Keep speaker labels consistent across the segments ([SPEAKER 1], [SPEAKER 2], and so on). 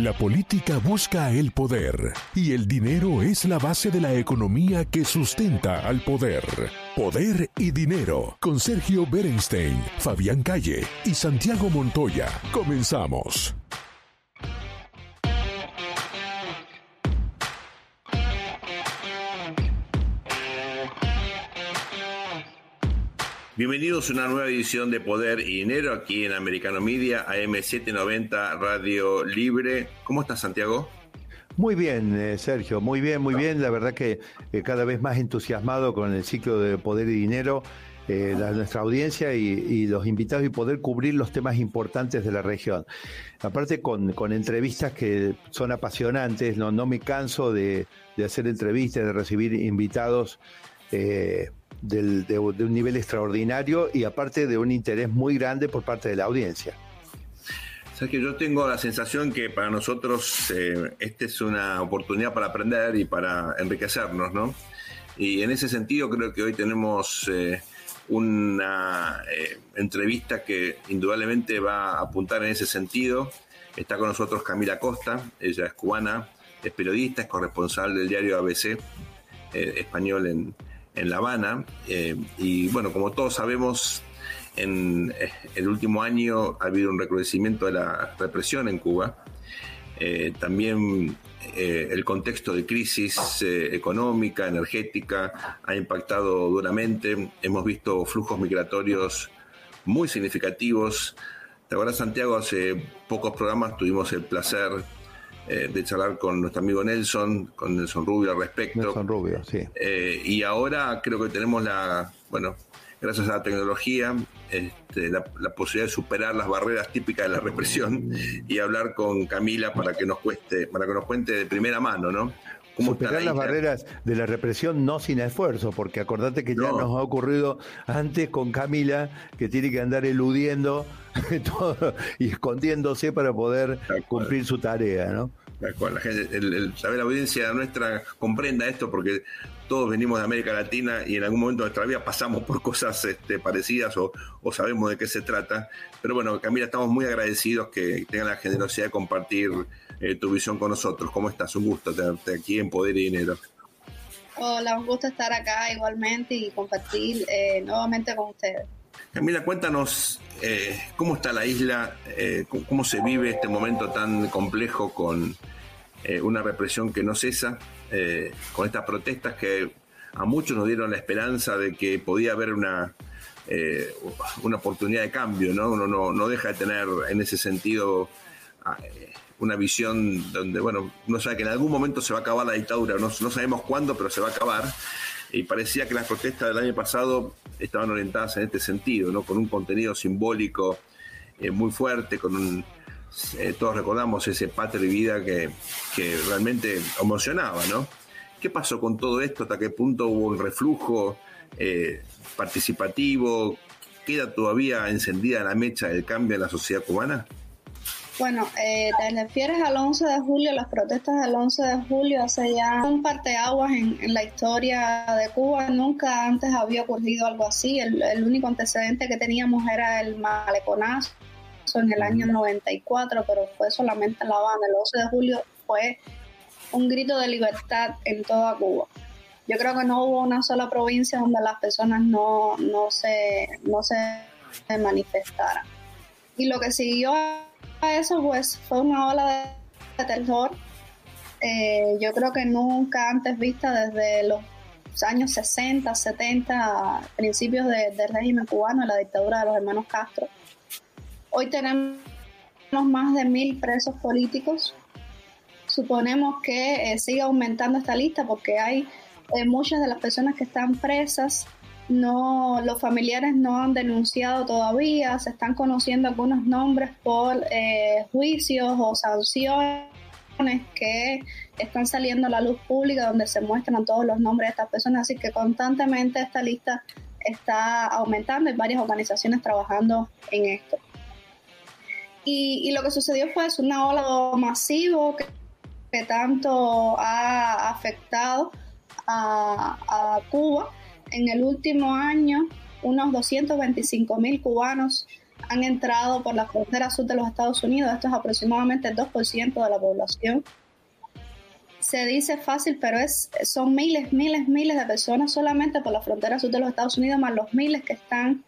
[SPEAKER 1] La política busca el poder y el dinero es la base de la economía que sustenta al poder. Poder y dinero con Sergio Berenstein, Fabián Calle y Santiago Montoya. Comenzamos.
[SPEAKER 2] Bienvenidos a una nueva edición de Poder y Dinero aquí en Americano Media, AM790 Radio Libre. ¿Cómo estás, Santiago?
[SPEAKER 3] Muy bien, eh, Sergio, muy bien, muy bien. La verdad que eh, cada vez más entusiasmado con el ciclo de Poder y Dinero, eh, nuestra audiencia y, los invitados y poder cubrir los temas importantes de la región. Aparte con, entrevistas que son apasionantes, no, no me canso de, hacer entrevistas, de recibir invitados de, un nivel extraordinario y aparte de un interés muy grande por parte de la audiencia.
[SPEAKER 2] Sabes que yo tengo la sensación que para nosotros eh, esta es una oportunidad para aprender y para enriquecernos, ¿no? Y en ese sentido creo que hoy tenemos eh, una eh, entrevista que indudablemente va a apuntar en ese sentido. Está con nosotros Camila Costa, ella es cubana, es periodista, es corresponsal del diario ABC español en, en La Habana. Eh, y bueno, como todos sabemos, en eh, el último año ha habido un recrudecimiento de la represión en Cuba. Eh, también el contexto de crisis económica, energética, ha impactado duramente. Hemos visto flujos migratorios muy significativos. ¿Te acuerdas, Santiago? Hace pocos programas tuvimos el placer eh, de charlar con nuestro amigo Nelson, con Nelson Rubio al respecto.
[SPEAKER 3] Nelson Rubio, sí.
[SPEAKER 2] Eh, y ahora creo que tenemos la, bueno, gracias a la tecnología, este, la, posibilidad de superar las barreras típicas de la represión y hablar con Camila para que nos cueste, para que nos cuente de primera mano, ¿no?
[SPEAKER 3] Superar las barreras de la represión no sin esfuerzo, porque acordate que ya nos ha ocurrido antes con Camila, que tiene que andar eludiendo todo y escondiéndose para poder cumplir su tarea, ¿no?
[SPEAKER 2] la gente, el, saber la audiencia nuestra comprenda esto porque todos venimos de América Latina y en algún momento de nuestra vida pasamos por cosas este, parecidas o, sabemos de qué se trata. Pero bueno, Camila, estamos muy agradecidos que tengan la generosidad de compartir eh, tu visión con nosotros. ¿Cómo estás? Un gusto tenerte aquí en Poder y Dinero.
[SPEAKER 4] Hola, un gusto estar acá igualmente y compartir eh, nuevamente con ustedes.
[SPEAKER 2] Camila, cuéntanos eh, cómo está la isla, cómo, se vive este momento tan complejo con una represión que no cesa, con estas protestas que a muchos nos dieron la esperanza de que podía haber una, una oportunidad de cambio, ¿no? Uno no, deja de tener en ese sentido ah, una visión donde, bueno, uno sabe que en algún momento se va a acabar la dictadura, no, no sabemos cuándo, pero se va a acabar y parecía que las protestas del año pasado estaban orientadas en este sentido, ¿no? con un contenido simbólico eh, muy fuerte, con un, eh, todos recordamos ese patria y vida que, realmente emocionaba, ¿no? ¿Qué pasó con todo esto? ¿Hasta qué punto hubo un reflujo eh, participativo? ¿Queda todavía encendida la mecha del cambio en la sociedad cubana?
[SPEAKER 4] Bueno, eh, te refieres al 11 de julio, las protestas del 11 de julio, hace ya un parteaguas en, en la historia de Cuba. Nunca antes había ocurrido algo así. El, único antecedente que teníamos era el maleconazo en el año 94, pero fue solamente en La Habana. El 11 de julio fue un grito de libertad en toda Cuba. Yo creo que no hubo una sola provincia donde las personas no, no, se, no se manifestaran. Y lo que siguió eso pues fue una ola de, terror. Eh, yo creo que nunca antes vista desde los años 60, 70, principios del régimen cubano, la dictadura de los hermanos Castro. Hoy tenemos más de mil presos políticos. Suponemos que eh, sigue aumentando esta lista porque hay eh, muchas de las personas que están presas no, los familiares no han denunciado todavía, se están conociendo algunos nombres por eh, juicios o sanciones que están saliendo a la luz pública donde se muestran todos los nombres de estas personas, así que constantemente esta lista está aumentando, hay varias organizaciones trabajando en esto. Y, lo que sucedió fue un ola masivo que, tanto ha afectado a Cuba en el último año unos 225 mil cubanos han entrado por la frontera sur de los Estados Unidos. Esto es aproximadamente el 2% de la población. Se dice fácil, pero es, son miles, miles, miles de personas solamente por la frontera sur de los Estados Unidos, más los miles que están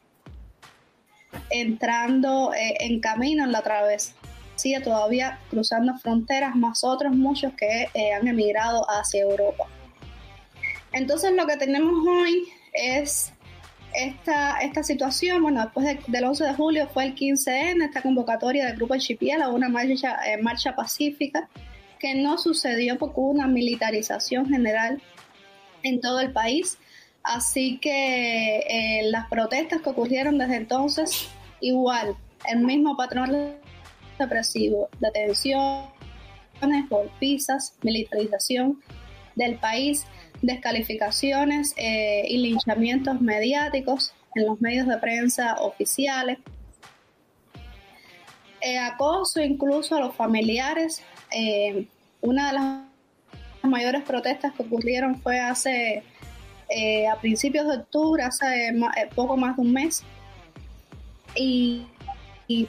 [SPEAKER 4] entrando eh, en camino en la travesía, todavía cruzando fronteras, más otros muchos que eh, han emigrado hacia Europa. Entonces lo que tenemos hoy es esta, esta situación, bueno, después del 11 de julio fue el 15N, esta convocatoria del Grupo Chipiela, una marcha, eh, marcha pacífica que no sucedió porque hubo una militarización general en todo el país. Así que eh, las protestas que ocurrieron desde entonces, igual, el mismo patrón represivo, detenciones, golpizas, militarización del país, descalificaciones eh, y linchamientos mediáticos en los medios de prensa oficiales, eh, acoso incluso a los familiares. Eh, una de las mayores protestas que ocurrieron fue hace a principios de octubre, hace poco más de un mes, y,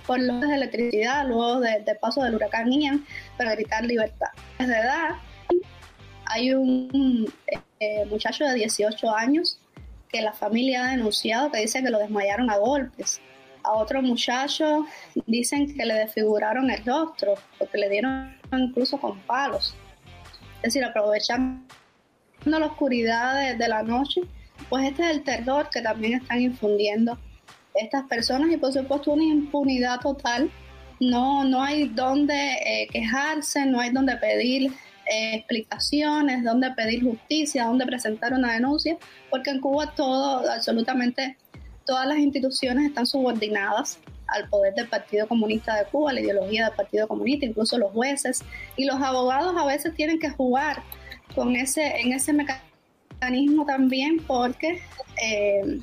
[SPEAKER 4] por los de electricidad, luego del paso del huracán Ian, para gritar libertad. Desde edad, hay un eh, muchacho de 18 años que la familia ha denunciado que dice que lo desmayaron a golpes. A otro muchacho dicen que le desfiguraron el rostro porque le dieron incluso con palos. Es decir, aprovechando la oscuridad de, la noche, pues este es el terror que también están infundiendo estas personas y por supuesto una impunidad total. No, no hay donde eh, quejarse, no hay donde pedir explicaciones, dónde pedir justicia, dónde presentar una denuncia, porque en Cuba todo, absolutamente todas las instituciones están subordinadas al poder del Partido Comunista de Cuba, la ideología del Partido Comunista, incluso los jueces y los abogados a veces tienen que jugar con ese, en ese mecanismo también porque eh,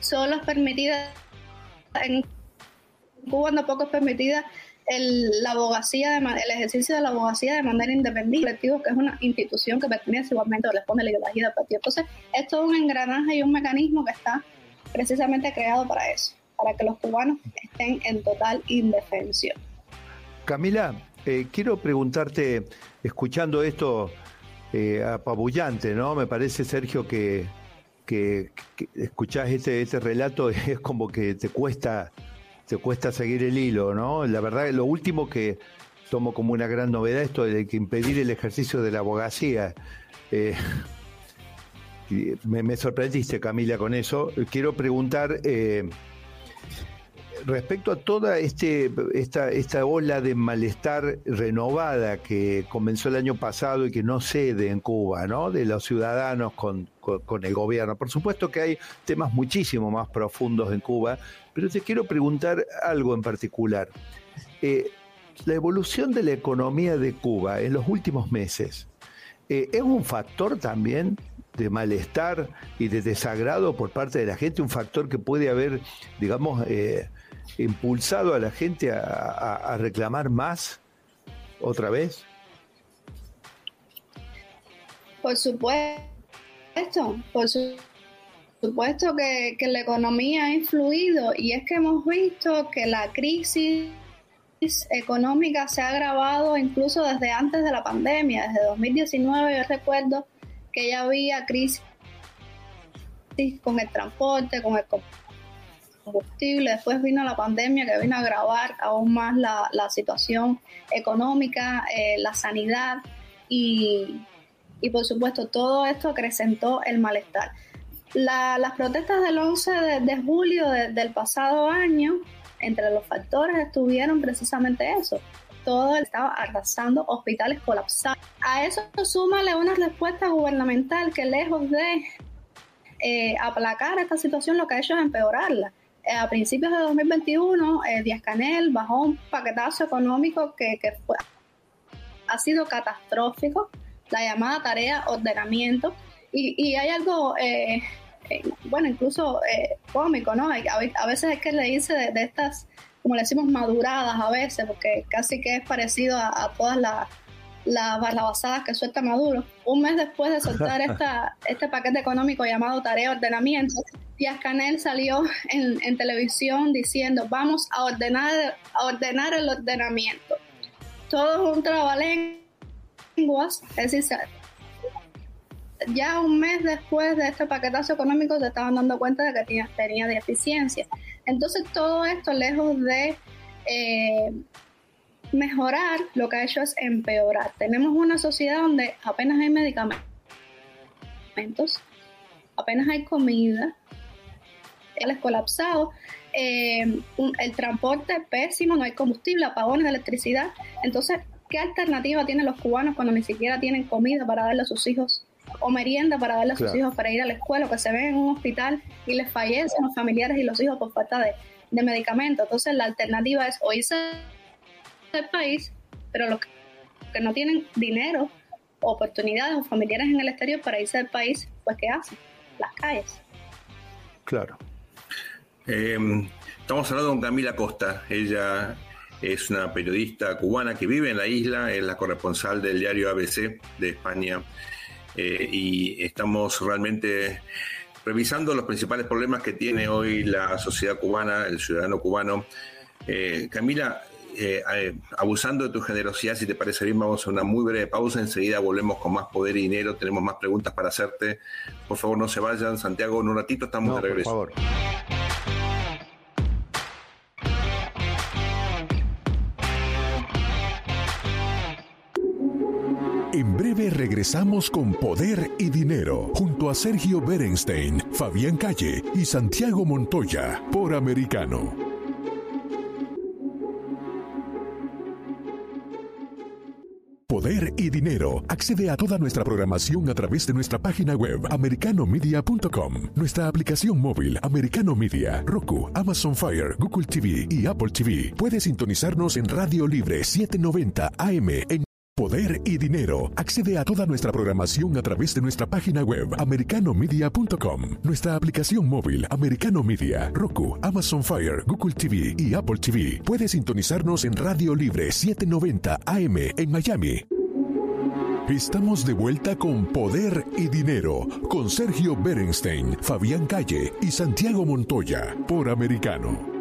[SPEAKER 4] solo es permitida en Cuba tampoco es permitida el, la abogacía, de, el ejercicio de la abogacía de manera independiente, que es una institución que pertenece igualmente o responde a la ideología del partido. Entonces, es un engranaje y un mecanismo que está precisamente creado para eso, para que los cubanos estén en total indefensión.
[SPEAKER 3] Camila, eh, quiero preguntarte, escuchando esto eh, apabullante, ¿no? Me parece, Sergio, que, que, que escuchás este, este relato es como que te cuesta te cuesta seguir el hilo, ¿no? La verdad, lo último que tomo como una gran novedad esto de que impedir el ejercicio de la abogacía. Eh, me, sorprendiste, Camila, con eso. Quiero preguntar eh, respecto a toda este, esta, esta ola de malestar renovada que comenzó el año pasado y que no cede en Cuba, ¿no? De los ciudadanos con, con el gobierno. Por supuesto que hay temas muchísimo más profundos en Cuba, pero te quiero preguntar algo en particular. Eh, la evolución de la economía de Cuba en los últimos meses eh, es un factor también de malestar y de desagrado por parte de la gente, un factor que puede haber, digamos, eh, impulsado a la gente a, reclamar más otra vez?
[SPEAKER 4] Por supuesto, por supuesto supuesto que, la economía ha influido y es que hemos visto que la crisis económica se ha agravado incluso desde antes de la pandemia, desde 2019 yo recuerdo que ya había crisis con el transporte, con el combustible, después vino la pandemia que vino a agravar aún más la, situación económica, eh, la sanidad y, y por supuesto todo esto acrecentó el malestar las protestas del 11 de, julio del pasado año, entre los factores estuvieron precisamente eso. Todo estaba arrasando, hospitales colapsados. A eso súmale una respuesta gubernamental que lejos de eh, aplacar esta situación, lo que ha hecho es empeorarla. Eh, a principios de 2021, eh, Díaz Canel bajó un paquetazo económico que, ha sido catastrófico, la llamada tarea ordenamiento, y, hay algo, eh, eh, bueno, incluso eh, cómico, ¿no? A, veces es que le dice de, estas, como le decimos, maduradas a veces, porque casi que es parecido a, todas las las barrabasadas que suelta Maduro. Un mes después de soltar esta, este paquete económico llamado Tarea Ordenamiento, Díaz Canel salió en, en, televisión diciendo vamos a ordenar, a ordenar el ordenamiento. Todo es un trabalenguas, es decir, ya un mes después de este paquetazo económico se estaban dando cuenta de que tenía, tenía deficiencia. Entonces todo esto, lejos de eh, mejorar, lo que ha hecho es empeorar. Tenemos una sociedad donde apenas hay medicamentos, apenas hay comida, el colapsado, eh, el transporte pésimo, no hay combustible, apagones de electricidad. Entonces, ¿qué alternativa tienen los cubanos cuando ni siquiera tienen comida para darle a sus hijos o merienda para darle a sus hijos para ir a la escuela, o que se ven en un hospital y les fallecen los familiares y los hijos por falta de, de medicamentos? Entonces, la alternativa es o irse del país, pero los que no tienen dinero, oportunidades o familiares en el exterior para irse del país, pues ¿qué hacen? Las calles.
[SPEAKER 3] Claro.
[SPEAKER 2] Em, estamos hablando con Camila Costa. Ella es una periodista cubana que vive en la isla, es la corresponsal del diario ABC de España. Eh, y estamos realmente revisando los principales problemas que tiene hoy la sociedad cubana, el ciudadano cubano. Eh, Camila, eh, eh, abusando de tu generosidad, si te parece bien, vamos a una muy breve pausa. Enseguida volvemos con más poder y dinero. Tenemos más preguntas para hacerte. Por favor, no se vayan. Santiago, en un ratito estamos de regreso. Por favor.
[SPEAKER 1] Regresamos con Poder y Dinero junto a Sergio Berenstein, Fabián Calle y Santiago Montoya por Americano. Poder y dinero. Accede a toda nuestra programación a través de nuestra página web americanomedia.com, nuestra aplicación móvil Americano Media, Roku, Amazon Fire, Google TV y Apple TV. Puede sintonizarnos en Radio Libre 790 AM en Poder y Dinero. Accede a toda nuestra programación a través de nuestra página web americanomedia.com, nuestra aplicación móvil Americano Media, Roku, Amazon Fire, Google TV y Apple TV. Puede sintonizarnos en Radio Libre 790 AM en Miami. Estamos de vuelta con Poder y Dinero con Sergio Berenstein, Fabián Calle y Santiago Montoya por Americano.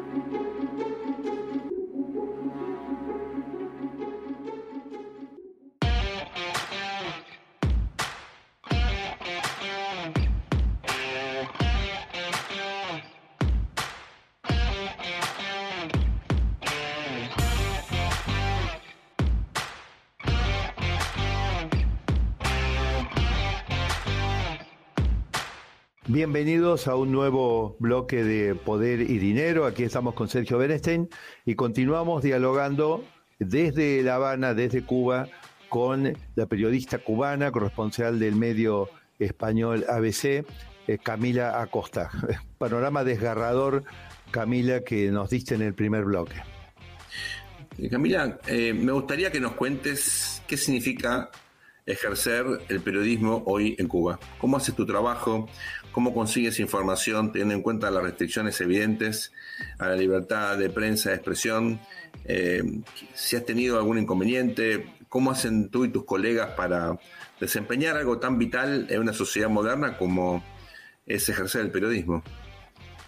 [SPEAKER 3] Bienvenidos a un nuevo bloque de Poder y Dinero. Aquí estamos con Sergio Bernstein y continuamos dialogando desde La Habana, desde Cuba, con la periodista cubana, corresponsal del medio español ABC, eh, Camila Acosta. Panorama desgarrador, Camila, que nos diste en el primer bloque.
[SPEAKER 2] Eh, Camila, eh, me gustaría que nos cuentes qué significa ejercer el periodismo hoy en Cuba. ¿Cómo haces tu trabajo? ¿Cómo consigues información teniendo en cuenta las restricciones evidentes a la libertad de prensa, de expresión? Eh, si has tenido algún inconveniente, ¿cómo hacen tú y tus colegas para desempeñar algo tan vital en una sociedad moderna como es ejercer el periodismo?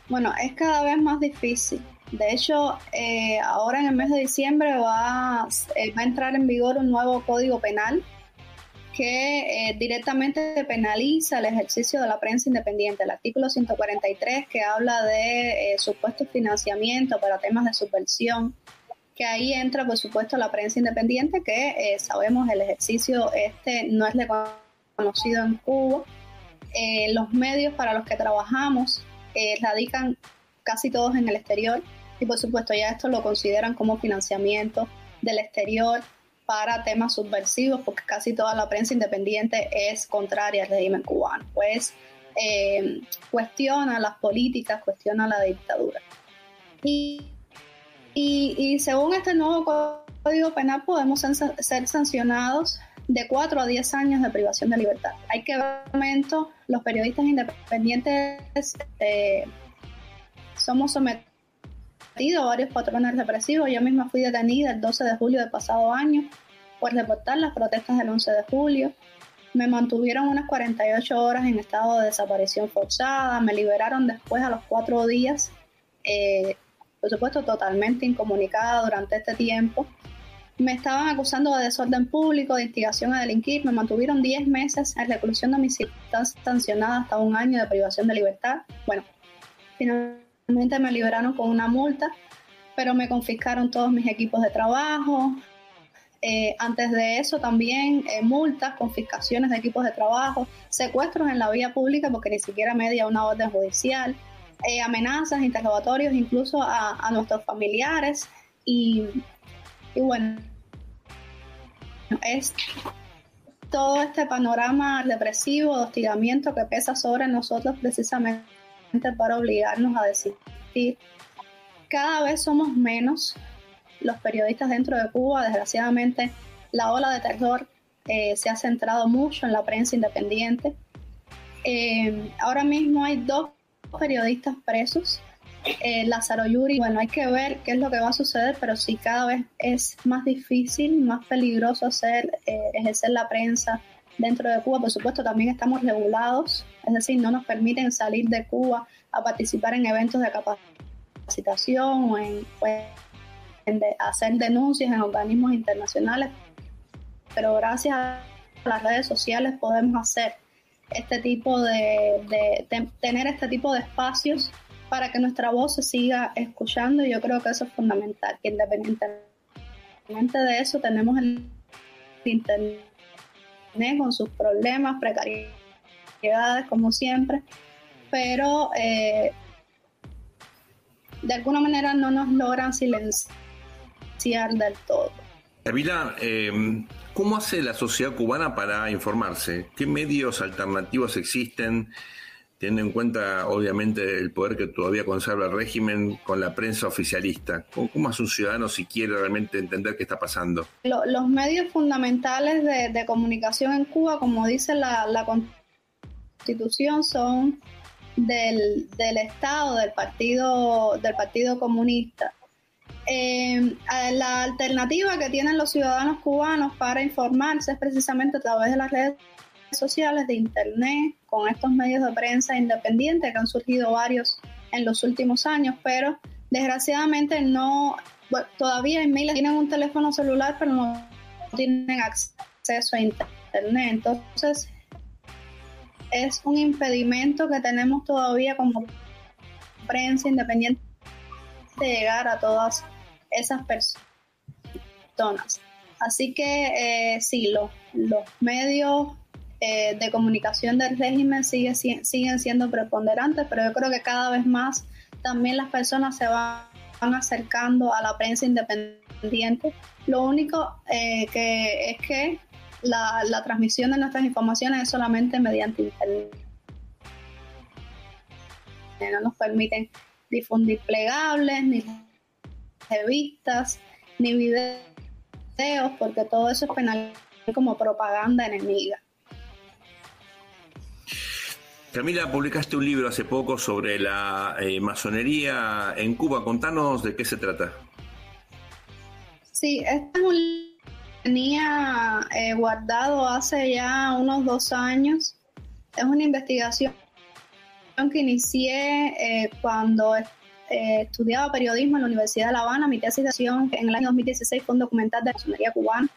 [SPEAKER 4] Bueno, es cada vez más difícil. De hecho, eh, ahora en el mes de diciembre va, eh, va a entrar en vigor un nuevo código penal que eh, directamente penaliza el ejercicio de la prensa independiente. El artículo 143 que habla de eh, supuesto financiamiento para temas de subversión, que ahí entra por supuesto la prensa independiente, que eh, sabemos el ejercicio este no es reconocido en Cuba. los medios para los que trabajamos radican casi todos en el exterior y por supuesto ya esto lo consideran como financiamiento del exterior para temas subversivos, porque casi toda la prensa independiente es contraria al régimen cubano, pues eh, cuestiona las políticas, cuestiona la dictadura. Y, y, según este nuevo código penal podemos ser sancionados de 4 a 10 años de privación de libertad. Hay que ver momento, los periodistas independientes eh, somos sometidos varios patrones represivos. Yo misma fui detenida el 12 de julio del pasado año por reportar las protestas del 11 de julio. Me mantuvieron unas 48 horas en estado de desaparición forzada, me liberaron después a los cuatro días, eh, por supuesto totalmente incomunicada durante este tiempo. Me estaban acusando de desorden público, de instigación a delinquir, me mantuvieron 10 meses en reclusión domiciliaria sancionada hasta un año de privación de libertad. Bueno, finalmente me liberaron con una multa, pero me confiscaron todos mis equipos de trabajo, eh, antes de eso también eh, multas, confiscaciones de equipos de trabajo, secuestros en la vía pública porque ni siquiera media una orden judicial, eh, amenazas, interrogatorios incluso a, nuestros familiares. Y, y, bueno, es todo este panorama depresivo, de hostigamiento que pesa sobre nosotros precisamente para obligarnos a desistir. Cada vez somos menos los periodistas dentro de Cuba. Desgraciadamente, la ola de terror eh, se ha centrado mucho en la prensa independiente. Eh, ahora mismo hay dos periodistas presos. Eh, Lázaro Yuri, bueno, hay que ver qué es lo que va a suceder, pero sí cada vez es más difícil, más peligroso hacer, ejercer la prensa dentro de Cuba. Por supuesto, también estamos regulados, es decir, no nos permiten salir de Cuba a participar en eventos de capacitación o en, pues, hacer denuncias en organismos internacionales, pero gracias a las redes sociales podemos hacer este tipo de, tener este tipo de espacios para que nuestra voz se siga escuchando y yo creo que eso es fundamental, que independientemente de eso tenemos el internet con sus problemas, precariedades como siempre, pero eh, de alguna manera no nos logran silenciar del todo.
[SPEAKER 2] Avila, eh, ¿cómo hace la sociedad cubana para informarse? ¿Qué medios alternativos existen? Teniendo en cuenta, obviamente, el poder que todavía conserva el régimen con la prensa oficialista. ¿Cómo, hace un ciudadano si quiere realmente entender qué está pasando?
[SPEAKER 4] los medios fundamentales de, comunicación en Cuba, como dice la, Constitución, son del, Estado, del Partido, del Partido Comunista. Eh, la alternativa que tienen los ciudadanos cubanos para informarse es precisamente a través de las redes sociales, de Internet, con estos medios de prensa independientes que han surgido varios en los últimos años, pero desgraciadamente no, todavía en miles tienen un teléfono celular, pero no tienen acceso a Internet. Entonces, es un impedimento que tenemos todavía como prensa independiente de llegar a todas esas personas. Así que eh, sí, los, los medios eh, de comunicación del régimen sigue, siguen siendo preponderantes, pero yo creo que cada vez más también las personas se van, acercando a la prensa independiente. Lo único eh, que es que la, la, transmisión de nuestras informaciones es solamente mediante internet. No nos permiten difundir plegables ni revistas ni videos, porque todo eso es penal como propaganda enemiga.
[SPEAKER 2] Camila, publicaste un libro hace poco sobre la eh, masonería en Cuba. Contanos de qué se trata.
[SPEAKER 4] Sí, este es un tenía eh, guardado hace ya unos dos años. Es una investigación que inicié eh, cuando eh, estudiaba periodismo en la Universidad de La Habana. Mi tesis de en el año 2016 fue un documental de la masonería cubana.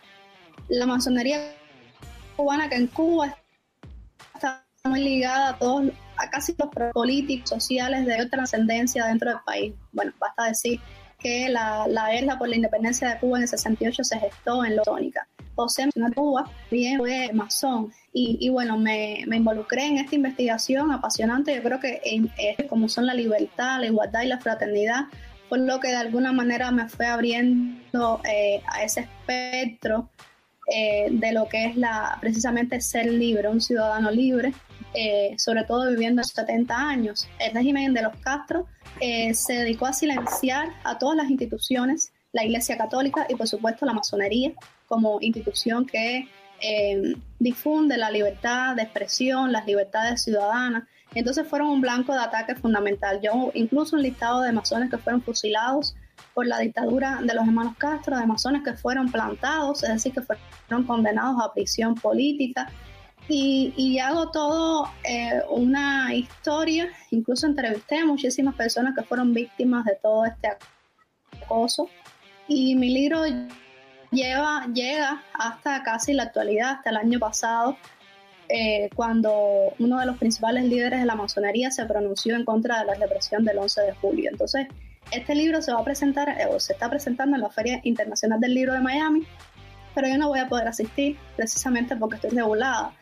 [SPEAKER 4] La masonería cubana que en Cuba muy ligada a todos, a casi los políticos, sociales de trascendencia dentro del país. Bueno, basta decir que la, la por la independencia de Cuba en el 68 se gestó en Lónica. José de Cuba bien fue masón y, bueno, me, involucré en esta investigación apasionante. Yo creo que es como son la libertad, la igualdad y la fraternidad, fue lo que de alguna manera me fue abriendo eh, a ese espectro eh, de lo que es la precisamente ser libre, un ciudadano libre, eh, sobre todo viviendo 70 años. El régimen de los Castro se dedicó a silenciar a todas las instituciones, la Iglesia Católica y por supuesto la masonería como institución que eh, difunde la libertad de expresión, las libertades ciudadanas. Entonces fueron un blanco de ataque fundamental. Yo incluso un listado de masones que fueron fusilados por la dictadura de los hermanos Castro, de masones que fueron plantados, es decir, que fueron condenados a prisión política. Y, hago todo eh, una historia, incluso entrevisté a muchísimas personas que fueron víctimas de todo este acoso. Y mi libro lleva, llega hasta casi la actualidad, hasta el año pasado, eh, cuando uno de los principales líderes de la masonería se pronunció en contra de la represión del 11 de julio. Entonces, este libro se va a presentar, eh, o se está presentando en la Feria Internacional del Libro de Miami, pero yo no voy a poder asistir precisamente porque estoy regulada.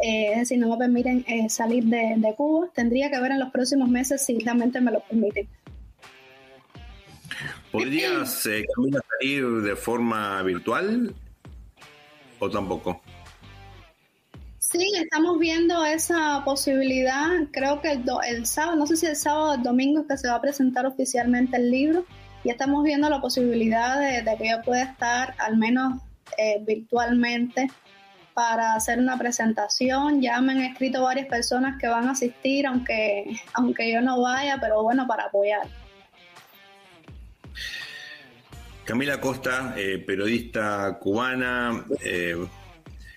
[SPEAKER 4] Eh, es decir, no me permiten salir de, de, Cuba. Tendría que ver en los próximos meses si realmente me lo permiten.
[SPEAKER 2] ¿Podrías, salir de forma virtual o tampoco?
[SPEAKER 4] Sí, estamos viendo esa posibilidad. Creo que el, sábado, no sé si el sábado o el domingo que se va a presentar oficialmente el libro. Y estamos viendo la posibilidad de, que yo pueda estar al menos eh, virtualmente para hacer una presentación. Ya me han escrito varias personas que van a asistir, aunque, aunque yo no vaya, pero bueno, para apoyar.
[SPEAKER 2] Camila Costa, eh, periodista cubana, eh,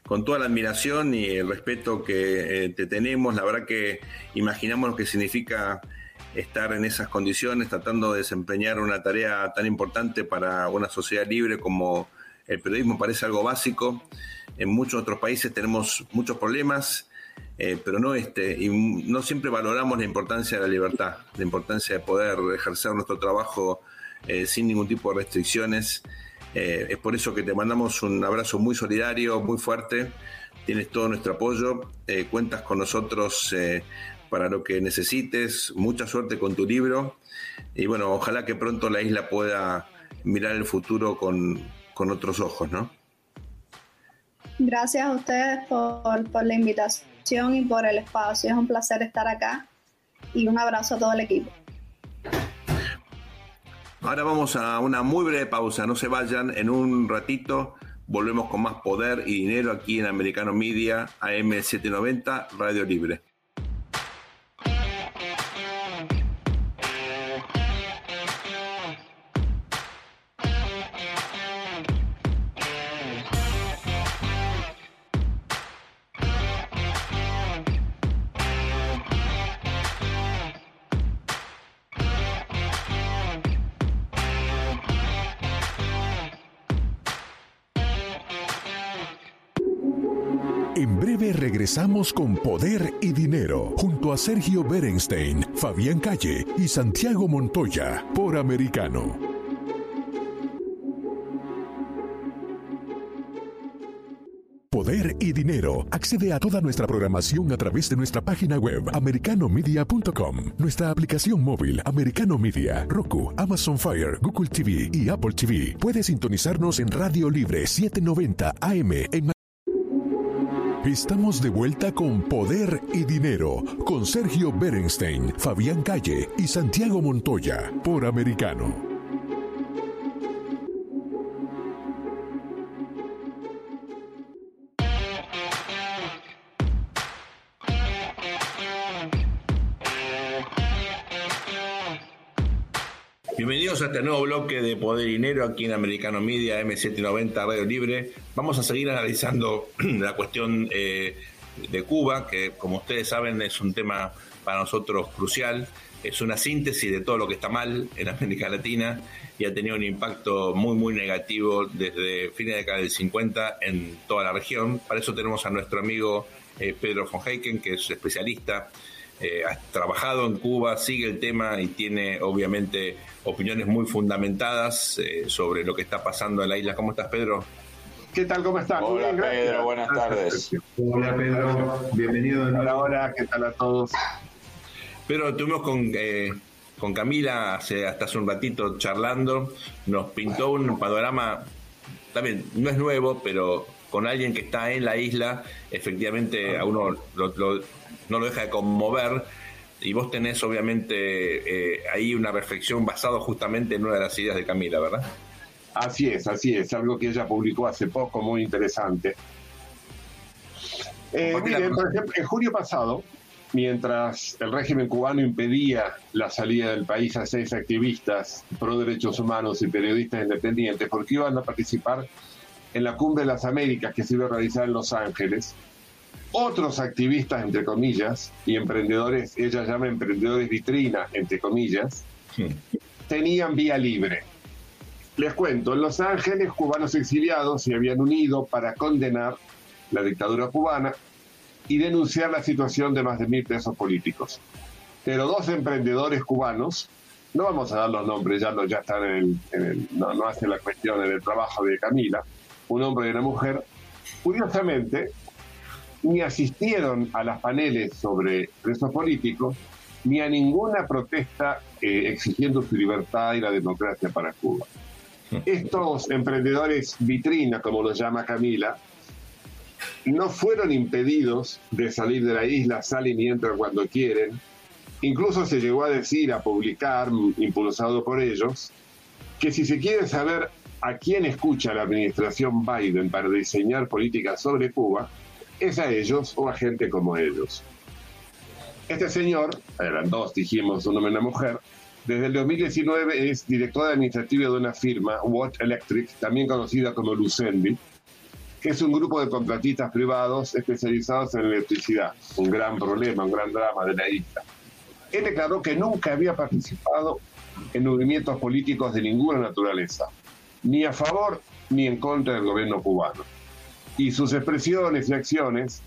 [SPEAKER 2] con toda la admiración y el respeto que eh, te tenemos. La verdad que imaginamos lo que significa estar en esas condiciones, tratando de desempeñar una tarea tan importante para una sociedad libre como el periodismo parece algo básico. En muchos otros países tenemos muchos problemas, eh, pero no este, y no siempre valoramos la importancia de la libertad, la importancia de poder ejercer nuestro trabajo eh, sin ningún tipo de restricciones. Eh, es por eso que te mandamos un abrazo muy solidario, muy fuerte. Tienes todo nuestro apoyo. Cuentas con nosotros para lo que necesites. Mucha suerte con tu libro. Y bueno, ojalá que pronto la isla pueda mirar el futuro con, otros ojos, ¿no?
[SPEAKER 4] Gracias a ustedes por, por la invitación y por el espacio. Es un placer estar acá. Y un abrazo a todo el equipo.
[SPEAKER 2] Ahora vamos a una muy breve pausa, no se vayan, en un ratito volvemos con más poder y dinero aquí en Americano Media AM790 Radio Libre.
[SPEAKER 1] Regresamos con Poder y Dinero junto a Sergio Berenstein, Fabián Calle y Santiago Montoya por Americano. Poder y Dinero. Accede a toda nuestra programación a través de nuestra página web americanomedia.com, nuestra aplicación móvil Americano Media, Roku, Amazon Fire, Google TV y Apple TV. Puede sintonizarnos en Radio Libre 790 AM en Estamos de vuelta con Poder y Dinero, con Sergio Berenstein, Fabián Calle y Santiago Montoya, por Americano.
[SPEAKER 2] Bienvenidos a este nuevo bloque de Poder y Dinero aquí en Americano Media M790 Radio Libre. Vamos a seguir analizando la cuestión eh, de Cuba, que como ustedes saben es un tema para nosotros crucial. Es una síntesis de todo lo que está mal en América Latina y ha tenido un impacto muy, muy negativo desde fines de década del 50 en toda la región. Para eso tenemos a nuestro amigo eh, Pedro von Heiken, que es especialista eh, ha trabajado en Cuba, sigue el tema y tiene obviamente opiniones muy fundamentadas eh, sobre lo que está pasando en la isla. ¿Cómo estás, Pedro?
[SPEAKER 5] ¿Qué tal? ¿Cómo estás?
[SPEAKER 6] Hola, Pedro. Buenas tardes.
[SPEAKER 5] Hola, Pedro. Bienvenido de nuevo. Hola, ¿qué tal a todos?
[SPEAKER 2] Pedro, estuvimos con, eh, con Camila hace, hasta hace un ratito charlando. Nos pintó un panorama, también no es nuevo, pero con alguien que está en la isla, efectivamente a uno lo, no lo deja de conmover. Y vos tenés obviamente eh, ahí una reflexión basada justamente en una de las ideas de Camila, ¿verdad?
[SPEAKER 5] Así es, así es, algo que ella publicó hace poco, muy interesante. Eh, miren, por ejemplo, en junio pasado, mientras el régimen cubano impedía la salida del país a seis activistas pro derechos humanos y periodistas independientes, porque iban a participar en la Cumbre de las Américas que se iba a realizar en Los Ángeles, otros activistas, entre comillas, y emprendedores, ella llama emprendedores vitrina, entre comillas, tenían vía libre. Les cuento, en Los Ángeles cubanos exiliados se habían unido para condenar la dictadura cubana y denunciar la situación de más de mil presos políticos. Pero dos emprendedores cubanos, no vamos a dar los nombres, ya, no, ya están en el, no, no hace la cuestión en el trabajo de Camila, un hombre y una mujer, curiosamente, ni asistieron a las paneles sobre presos políticos, ni a ninguna protesta eh, exigiendo su libertad y la democracia para Cuba. Estos emprendedores vitrina, como los llama Camila, no fueron impedidos de salir de la isla, salen y entran cuando quieren. Incluso se llegó a decir, a publicar, impulsado por ellos, que si se quiere saber a quién escucha la administración Biden para diseñar políticas sobre Cuba, es a ellos o a gente como ellos. Este señor, eran dos, dijimos, un hombre y una mujer, desde el 2019 es director administrativo de una firma, Watt Electric, también conocida como Lucendi, que es un grupo de contratistas privados especializados en electricidad. Un gran problema, un gran drama de la isla. Él declaró que nunca había participado en movimientos políticos de ninguna naturaleza, ni a favor ni en contra del gobierno cubano. Y sus expresiones y acciones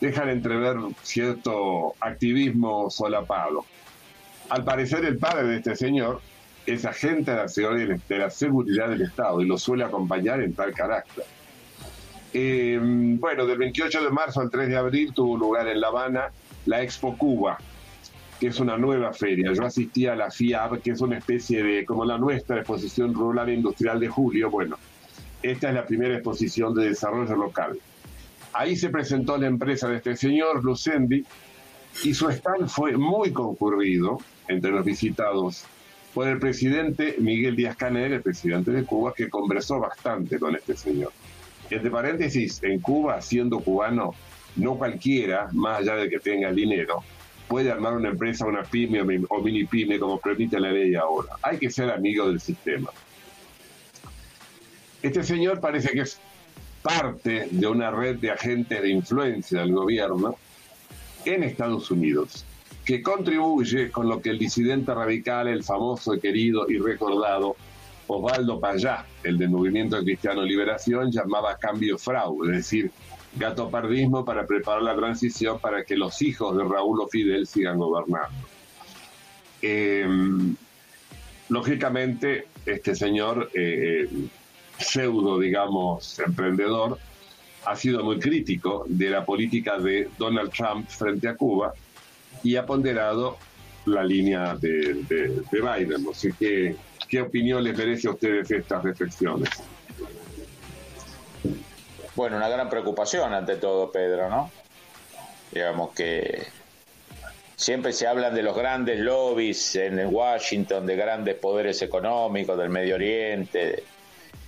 [SPEAKER 5] dejan entrever cierto activismo solapado. Al parecer el padre de este señor es agente de la seguridad del Estado y lo suele acompañar en tal carácter. Eh, bueno, del 28 de marzo al 3 de abril tuvo lugar en La Habana la Expo Cuba, que es una nueva feria. Yo asistí a la FIAB, que es una especie de, como la nuestra, exposición rural e industrial de julio. Bueno, esta es la primera exposición de desarrollo local. Ahí se presentó la empresa de este señor, Lucendi, y su stand fue muy concurrido entre los visitados por el presidente Miguel Díaz Canel, el presidente de Cuba, que conversó bastante con este señor. Entre paréntesis, en Cuba, siendo cubano, no cualquiera, más allá de que tenga dinero, puede armar una empresa, una pyme o mini pyme como permite la ley ahora. Hay que ser amigo del sistema. Este señor parece que es parte de una red de agentes de influencia del gobierno en Estados Unidos, que contribuye con lo que el disidente radical, el famoso, querido y recordado Osvaldo Payá, el del Movimiento Cristiano Liberación, llamaba cambio fraude, es decir, gatopardismo para preparar la transición para que los hijos de Raúl o Fidel sigan gobernando. Em, lógicamente, este señor eh, pseudo, digamos, emprendedor, ha sido muy crítico de la política de Donald Trump frente a Cuba y ha ponderado la línea de, de Biden. Así que ¿Qué opinión les merece a ustedes estas reflexiones?
[SPEAKER 6] Bueno, una gran preocupación ante todo, Pedro, ¿no? Digamos que siempre se hablan de los grandes lobbies en Washington, de grandes poderes económicos del Medio Oriente,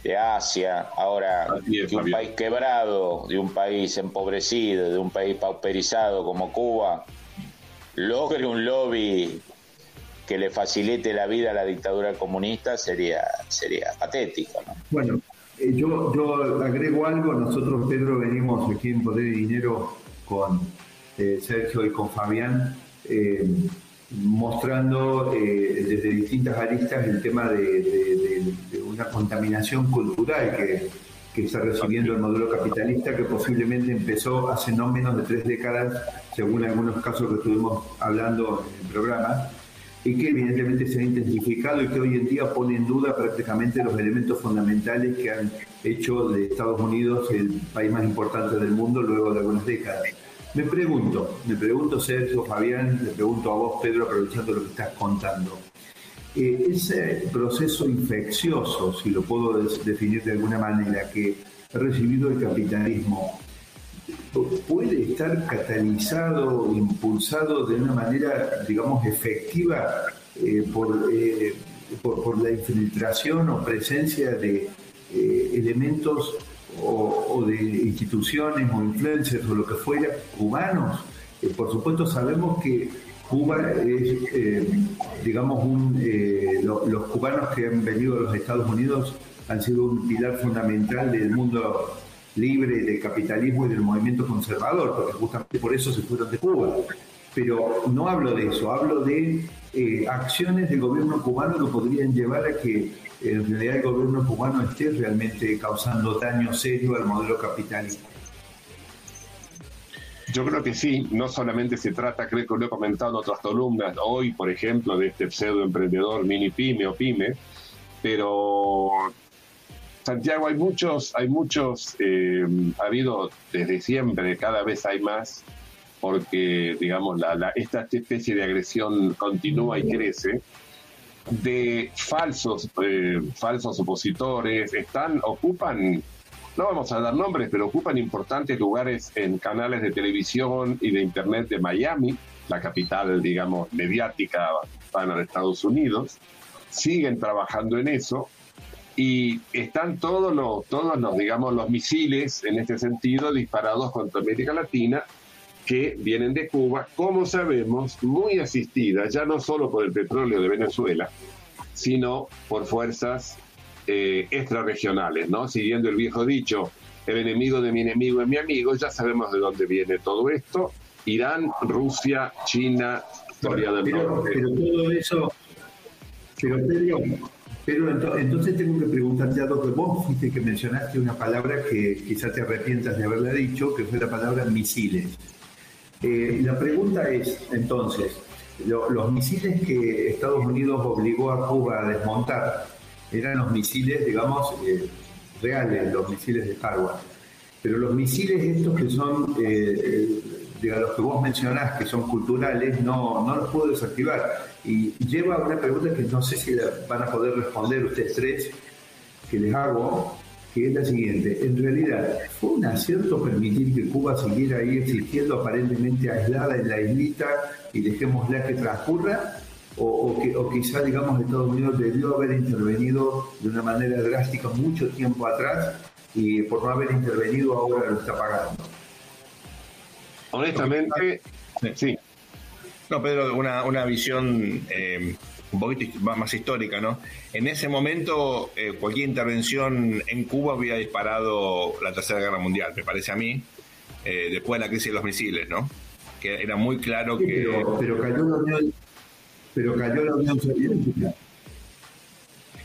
[SPEAKER 6] de Asia. Ahora, de un país quebrado, de un país empobrecido, de un país pauperizado como Cuba, logre un lobby que le facilite la vida a la dictadura comunista sería, sería patético. ¿no?
[SPEAKER 3] Bueno, yo, yo agrego algo, nosotros Pedro venimos aquí en Poder y Dinero con eh, Sergio y con Fabián eh, mostrando desde distintas aristas el tema de, una contaminación cultural que, que está recibiendo el modelo capitalista que posiblemente empezó hace no menos de tres décadas, según algunos casos que estuvimos hablando en el programa, y que evidentemente se ha intensificado y que hoy en día pone en duda prácticamente los elementos fundamentales que han hecho de Estados Unidos el país más importante del mundo luego de algunas décadas. Me pregunto, me pregunto Sergio, Fabián, le pregunto a vos Pedro, aprovechando lo que estás contando. Eh, ese proceso infeccioso, si lo puedo definir de alguna manera, que ha recibido el capitalismo, puede estar catalizado, impulsado de una manera, digamos, efectiva eh, eh, por, por, la infiltración o presencia de eh, elementos o, de instituciones o influencers o lo que fuera cubanos. Por supuesto sabemos que Cuba es, digamos, los cubanos que han venido a los Estados Unidos han sido un pilar fundamental del mundo libre, del capitalismo y del movimiento conservador, porque justamente por eso se fueron de Cuba. Pero no hablo de eso, hablo de acciones del gobierno cubano que podrían llevar a que en realidad el gobierno cubano esté realmente causando daño serio al modelo capitalista.
[SPEAKER 5] Yo creo que sí, no solamente se trata, creo que lo he comentado en otras columnas, hoy, por ejemplo, de este pseudo emprendedor mini pyme o pyme, pero Santiago, hay muchos, hay muchos, eh, ha habido desde siempre, cada vez hay más, porque, digamos, la, esta especie de agresión continúa y crece de falsos, eh, falsos opositores, están, ocupan, no vamos a dar nombres, pero ocupan importantes lugares en canales de televisión y de internet de Miami, la capital, digamos, mediática para Estados Unidos, siguen trabajando en eso y están todos los, todos los, digamos, los misiles en este sentido disparados contra América Latina que vienen de Cuba, como sabemos, muy asistidas ya no solo por el petróleo de Venezuela, sino por fuerzas eh, extrarregionales, ¿no? Siguiendo el viejo dicho, el enemigo de mi enemigo es mi amigo, ya sabemos de dónde viene todo esto. Irán, Rusia, China, Corea del
[SPEAKER 3] Norte. Pero todo eso, pero pero entonces tengo que preguntarte algo que vos fuiste que mencionaste una palabra que quizás te arrepientas de haberla dicho, que fue la palabra misiles. Eh, la pregunta es, entonces, los misiles que Estados Unidos obligó a Cuba a desmontar eran los misiles, digamos, eh, reales, los misiles de hardware. Pero los misiles estos que son, eh, los que vos mencionás, que son culturales, no, no los puedo desactivar. Y lleva una pregunta que no sé si van a poder responder ustedes tres, que les hago, que es la siguiente. En realidad, ¿fue un acierto permitir que Cuba siguiera ahí existiendo aparentemente aislada en la islita y dejémosla que transcurra? O, que, o quizá, digamos, Estados Unidos debió haber intervenido de una manera drástica mucho tiempo atrás y por no haber intervenido ahora lo está pagando.
[SPEAKER 5] Honestamente, sí.
[SPEAKER 2] No, Pedro, una, una visión eh, un poquito más, histórica, ¿no? En ese momento, eh, cualquier intervención en Cuba hubiera disparado la Tercera Guerra Mundial, me parece a mí, eh, después de la crisis de los misiles, ¿no? Que era muy claro que...
[SPEAKER 3] Pero, cayó la Unión, pero cayó la Unión Soviética.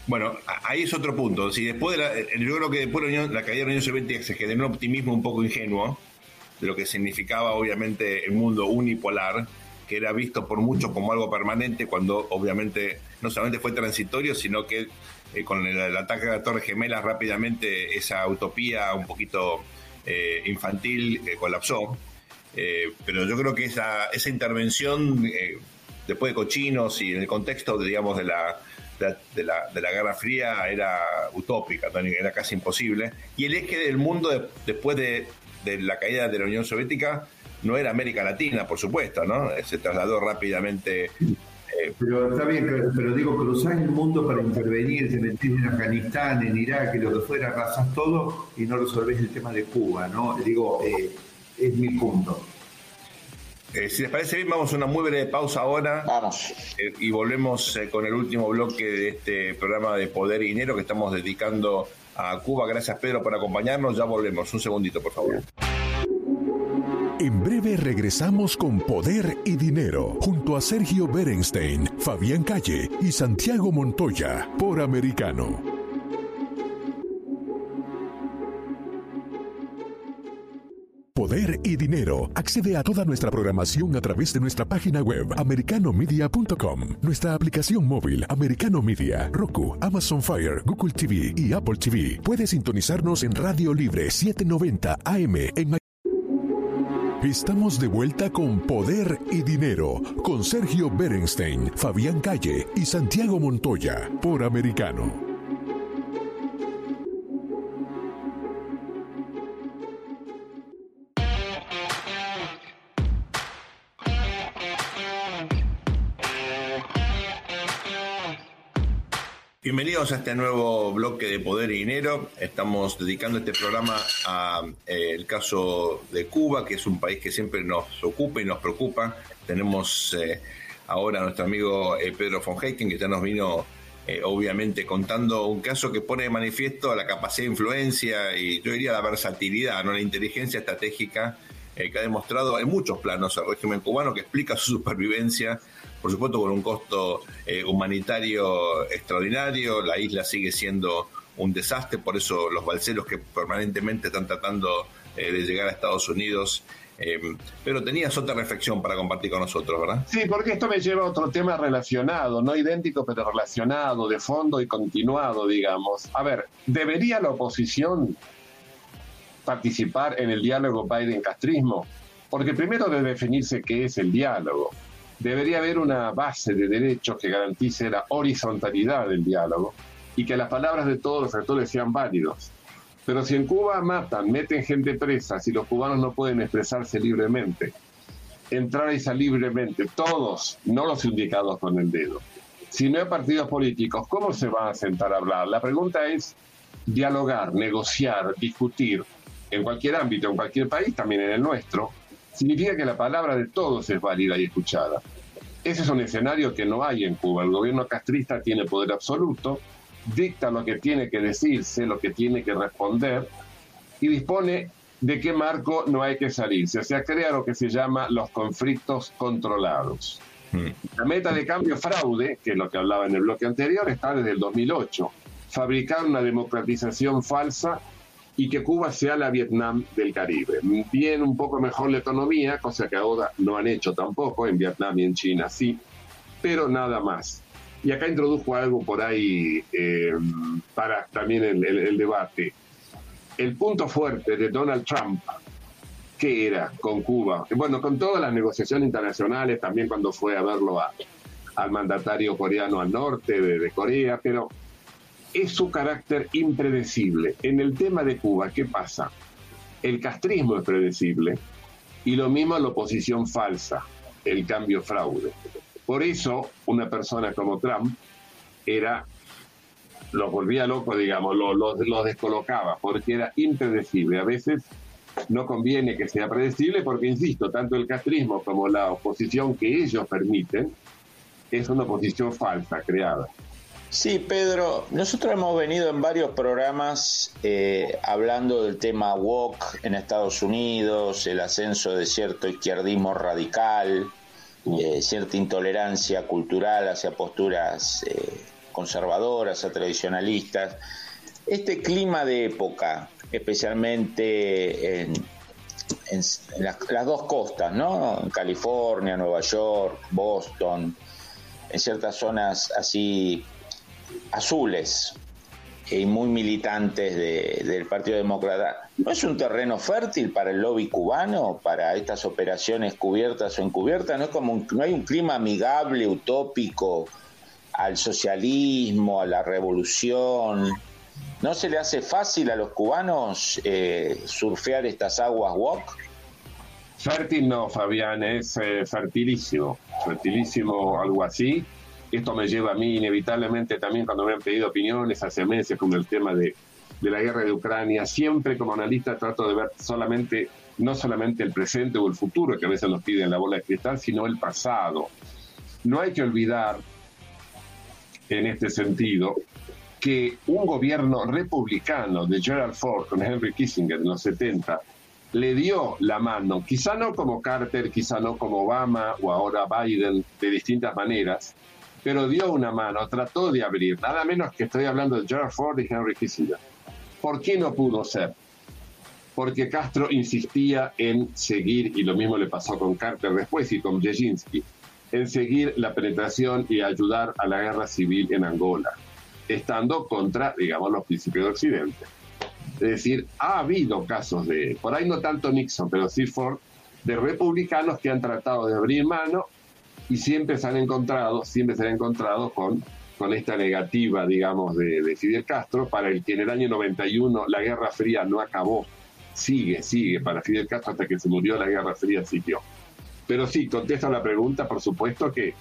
[SPEAKER 2] Bueno, ahí es otro punto. Si después de la, eh, yo creo que después de la, Unión, la caída de la Unión Soviética se generó un optimismo un poco ingenuo lo que significaba obviamente el mundo unipolar que era visto por muchos como algo permanente, cuando obviamente no solamente fue transitorio, sino que eh, con el, ataque a la Torre Gemelas rápidamente esa utopía un poquito eh, infantil eh, colapsó. pero yo creo que esa, esa intervención, después de Cochinos y en el contexto, digamos, de la, de, la, de la Guerra Fría, era utópica, era casi imposible. Y el eje del mundo después de, de la caída de la Unión Soviética no era América Latina, por supuesto, ¿no? Se trasladó rápidamente.
[SPEAKER 3] Eh, pero está bien, pero, digo, cruzás el mundo para intervenir, te metís en Afganistán, en Irak, y lo que fuera, arrasás todo y no resolvés el tema de Cuba, ¿no? Digo, eh, es mi punto.
[SPEAKER 2] Eh, si les parece bien, vamos a una muy breve pausa ahora.
[SPEAKER 6] Vamos.
[SPEAKER 2] y volvemos con el último bloque de este programa de Poder y Dinero que estamos dedicando a Cuba. Gracias, Pedro, por acompañarnos. Ya volvemos. Un segundito, por favor.
[SPEAKER 1] En breve regresamos con Poder y Dinero, junto a Sergio Berenstein, Fabián Calle y Santiago Montoya, por Americano. Poder y Dinero. Accede a toda nuestra programación a través de nuestra página web americanomedia.com, nuestra aplicación móvil Americano Media, Roku, Amazon Fire, Google TV y Apple TV. Puede sintonizarnos en Radio Libre 790 AM en Estamos de vuelta con Poder y Dinero, con Sergio Berenstein, Fabián Calle y Santiago Montoya, por Americano.
[SPEAKER 2] Bienvenidos a este nuevo bloque de Poder y Dinero. Estamos dedicando este programa al eh, caso de Cuba, que es un país que siempre nos ocupa y nos preocupa. Tenemos eh, ahora a nuestro amigo eh, Pedro von Heiken, que ya nos vino obviamente contando un caso que pone de manifiesto la capacidad de influencia y yo diría la versatilidad, ¿no? la inteligencia estratégica que ha demostrado en muchos planos el régimen cubano, que explica su supervivencia por supuesto con un costo eh, humanitario extraordinario, la isla sigue siendo un desastre, por eso los balseros que permanentemente están tratando eh, de llegar a Estados Unidos. Eh, pero tenías otra reflexión para compartir con nosotros, ¿verdad?
[SPEAKER 5] Sí, porque esto me lleva a otro tema relacionado, no idéntico, pero relacionado, de fondo y continuado, digamos. A ver, ¿debería la oposición participar en el diálogo Biden-Castrismo? Porque primero debe definirse qué es el diálogo debería haber una base de derechos que garantice la horizontalidad del diálogo y que las palabras de todos los actores sean válidos. Pero si en Cuba matan, meten gente presa, si los cubanos no pueden expresarse libremente, entrar y salir libremente, todos, no los indicados con el dedo, si no hay partidos políticos, ¿cómo se va a sentar a hablar? La pregunta es dialogar, negociar, discutir en cualquier ámbito, en cualquier país, también en el nuestro, significa que la palabra de todos es válida y escuchada. Ese es un escenario que no hay en Cuba. El gobierno castrista tiene poder absoluto, dicta lo que tiene que decirse, lo que tiene que responder y dispone de qué marco no hay que salirse. Se ha creado lo que se llama los conflictos controlados. Hmm. La meta de cambio fraude, que es lo que hablaba en el bloque anterior, está desde el 2008. Fabricar una democratización falsa y que Cuba sea la Vietnam del Caribe. Bien un poco mejor la economía, cosa que ahora no han hecho tampoco, en Vietnam y en China sí, pero nada más. Y acá introdujo algo por ahí eh, para también el, el, debate. El punto fuerte de Donald Trump, ¿qué era con Cuba? Bueno, con todas las negociaciones internacionales, también cuando fue a verlo al mandatario coreano al norte de, de Corea, pero es su carácter impredecible. En el tema de Cuba, ¿qué pasa? El castrismo es predecible y lo mismo la oposición falsa, el cambio fraude. Por eso, una persona como Trump era, los volvía locos, digamos, los, los descolocaba, porque era impredecible. A veces no conviene que sea predecible, porque, insisto, tanto el castrismo como la oposición que ellos permiten es una oposición falsa, creada.
[SPEAKER 6] Sí, Pedro, nosotros hemos venido en varios programas eh, hablando del tema woke en Estados Unidos, el ascenso de cierto izquierdismo radical, eh, cierta intolerancia cultural hacia posturas eh, conservadoras, a tradicionalistas. Este clima de época, especialmente en, las, las, dos costas, ¿no? En California, Nueva York, Boston, en ciertas zonas así azules y muy militantes del Partido Demócrata, ¿no es un terreno fértil para el lobby cubano, para estas operaciones cubiertas o encubiertas? ¿No, es como no hay un clima amigable, utópico al socialismo, a la revolución? ¿No se le hace fácil a los cubanos eh, surfear estas aguas WOC?
[SPEAKER 5] Fértil no, Fabián, es eh, fertilísimo, fertilísimo, algo así esto me lleva a mí inevitablemente también cuando me han pedido opiniones hace meses con el tema de, la guerra de Ucrania. Siempre como analista trato de ver solamente, no solamente el presente o el futuro, que a veces nos piden la bola de cristal, sino el pasado. No hay que olvidar, en este sentido, que un gobierno republicano de Gerald Ford con Henry Kissinger en los 70 le dio la mano, quizá no como Carter, quizá no como Obama o ahora Biden, de distintas maneras, pero dio una mano, trató de abrir, nada menos que estoy hablando de Gerald Ford y Henry Kissinger. ¿Por qué no pudo ser? Porque Castro insistía en seguir, y lo mismo le pasó con Carter después y con Brzezinski, en seguir la penetración y ayudar a la guerra civil en Angola, estando contra, digamos, los principios de Occidente. Es decir, ha habido casos de, por ahí no tanto Nixon, pero sí Ford, de republicanos que han tratado de abrir mano y siempre se han encontrado, siempre se han encontrado con, con esta negativa, digamos, de, Fidel Castro, para el que en el año 91 la Guerra Fría no acabó, sigue, sigue, para Fidel Castro hasta que se murió la Guerra Fría siguió. Pero sí, contesta la pregunta, por supuesto que,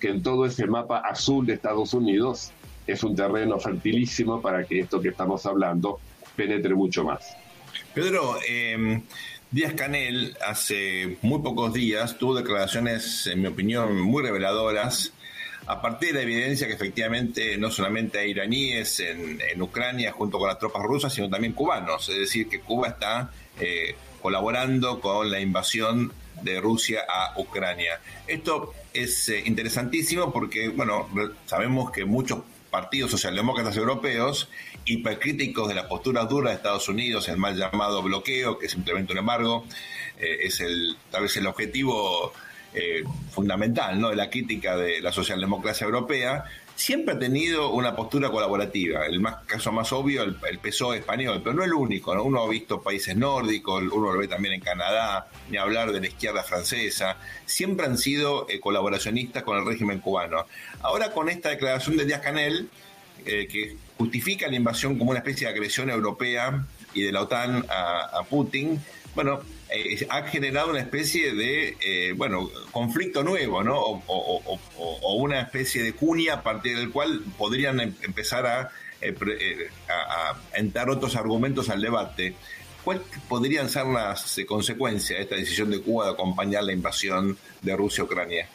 [SPEAKER 5] que en todo ese mapa azul de Estados Unidos es un terreno fertilísimo para que esto que estamos hablando penetre mucho más.
[SPEAKER 2] Pedro, eh, Díaz Canel hace muy pocos días tuvo declaraciones, en mi opinión, muy reveladoras a partir de la evidencia que efectivamente no solamente hay iraníes en, Ucrania junto con las tropas rusas, sino también cubanos. Es decir, que Cuba está eh, colaborando con la invasión de Rusia a Ucrania. Esto es eh, interesantísimo porque, bueno, sabemos que muchos partidos socialdemócratas europeos, hipercríticos de la postura dura de Estados Unidos, el mal llamado bloqueo, que simplemente un embargo, eh, es el tal vez el objetivo eh, fundamental ¿no? de la crítica de la socialdemocracia europea, siempre ha tenido una postura colaborativa. El más, caso más obvio, el, el PSOE español, pero no el único. Uno ha visto países nórdicos, uno lo ve también en Canadá, ni hablar de la izquierda francesa. Siempre han sido eh, colaboracionistas con el régimen cubano. Ahora con esta declaración de Díaz Canel, eh, que justifica la invasión como una especie de agresión europea y de la OTAN a Putin, bueno, eh, ha generado una especie de, eh, bueno, conflicto nuevo, ¿no? O, una especie de cuña a partir del cual podrían em, empezar eh, a, a, entrar otros argumentos al debate. ¿Cuáles podrían ser las consecuencias de esta decisión de Cuba de acompañar la invasión de Rusia a Ucrania?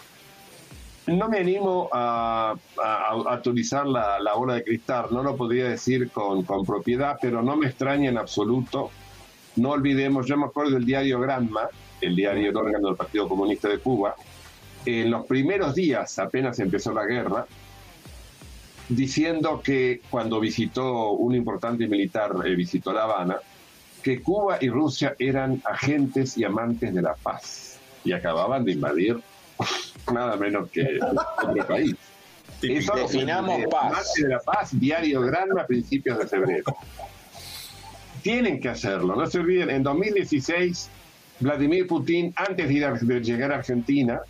[SPEAKER 5] No me animo a, autorizar la, la, bola de cristal, no lo podría decir con, con propiedad, pero no me extraña en absoluto no olvidemos, yo me acuerdo del diario Granma, el diario, el órgano del Partido Comunista de Cuba, en los primeros días, apenas empezó la guerra, diciendo que cuando visitó un importante militar, eh, visitó La Habana, que Cuba y Rusia eran agentes y amantes de la paz y acababan de invadir nada menos que otro país.
[SPEAKER 6] Eso Definamos paz.
[SPEAKER 5] de la paz, diario Granma a principios de febrero tienen que hacerlo. No se olviden, en 2016, Vladimir Putin, antes de, ir a, llegar a Argentina,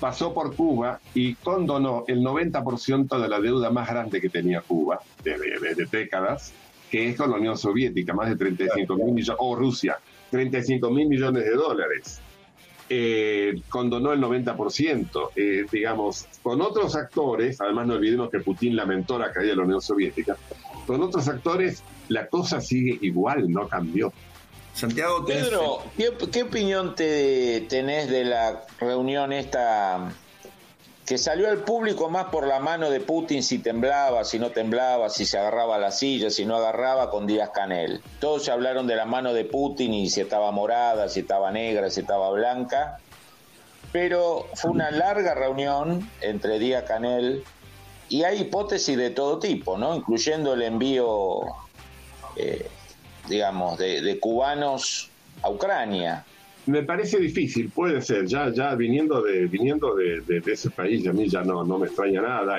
[SPEAKER 5] pasó por Cuba y condonó el 90% de la deuda más grande que tenía Cuba desde, décadas, que es con la Unión Soviética, más de 35 mil millones, o Rusia, 35 mil millones de dólares. Eh, condonó el 90%, eh, digamos, con otros actores, además no olvidemos que Putin lamentó la caída de la Unión Soviética, con otros actores la cosa sigue igual, no cambió.
[SPEAKER 6] Santiago, Pedro, ¿qué, opinión te tenés de la reunión esta que salió al público más por la mano de Putin si temblaba, si no temblaba, si se agarraba a la silla, si no agarraba con Díaz Canel? Todos se hablaron de la mano de Putin y si estaba morada, si estaba negra, si estaba blanca, pero fue una larga reunión entre Díaz Canel y hay hipótesis de todo tipo, ¿no? Incluyendo el envío eh, digamos, de, cubanos a Ucrania.
[SPEAKER 5] Me parece difícil, puede ser, ya, ya viniendo de, viniendo de, ese país, a mí ya no, no me extraña nada,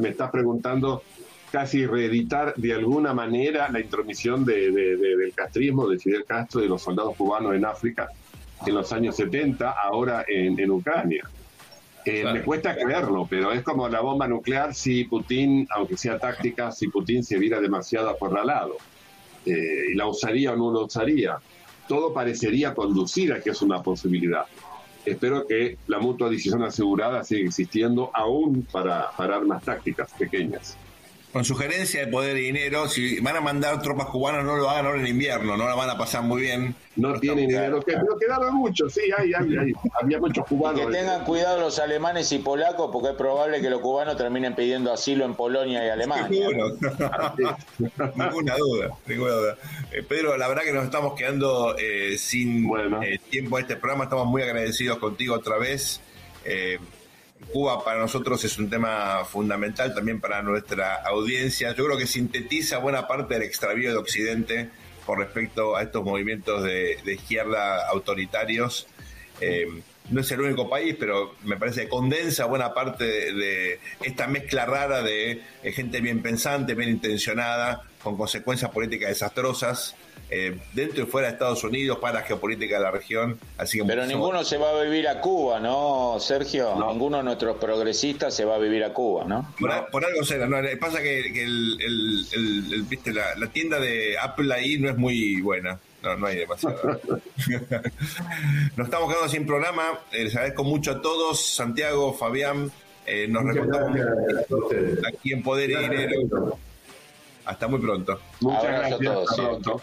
[SPEAKER 5] me estás preguntando casi reeditar de alguna manera la intromisión del castrismo, de Fidel Castro y de los soldados cubanos en África en los años 70, ahora en, Ucrania. Eh, me cuesta creerlo, pero es como la bomba nuclear si Putin, aunque sea táctica, si Putin se viera demasiado acorralado. Eh, y la usaría o no la usaría. Todo parecería conducir a que es una posibilidad. Espero que la mutua decisión asegurada siga existiendo aún para, para armas tácticas pequeñas
[SPEAKER 2] con sugerencia de poder y dinero, si van a mandar tropas cubanas, no lo hagan ahora en invierno, no la van a pasar muy bien.
[SPEAKER 5] No, tienen dinero, que, pero quedaron muchos, sí, hay, hay, había muchos cubanos.
[SPEAKER 6] que tengan cuidado los alemanes y polacos, porque es probable que los cubanos terminen pidiendo asilo en Polonia y Alemania.
[SPEAKER 2] ninguna duda, ninguna duda. Eh, Pedro, la verdad que nos estamos quedando eh, sin eh, tiempo a este programa, estamos muy agradecidos contigo otra vez. Cuba para nosotros es un tema fundamental también para nuestra audiencia. Yo creo que sintetiza buena parte del extravío de Occidente con respecto a estos movimientos de, izquierda autoritarios. Eh, no es el único país, pero me parece que condensa buena parte de, esta mezcla rara de, de gente bien pensante, bien intencionada, con consecuencias políticas desastrosas eh, dentro y fuera de Estados Unidos para la geopolítica de la región. Así que
[SPEAKER 6] Pero ninguno se va a vivir a Cuba, ¿no, Sergio? Ninguno de nuestros progresistas se va a vivir a Cuba, ¿no?
[SPEAKER 2] Por, algo será, ¿no? Pasa que, el, ¿viste? La, tienda de Apple ahí no es muy buena. No, no hay demasiado. Nos estamos quedando sin programa. Les agradezco mucho a todos. Santiago, Fabián, Eh, nos reencontramos aquí en Poder y Dinero. Hasta muy pronto.
[SPEAKER 5] Muchas gracias. Hasta pronto.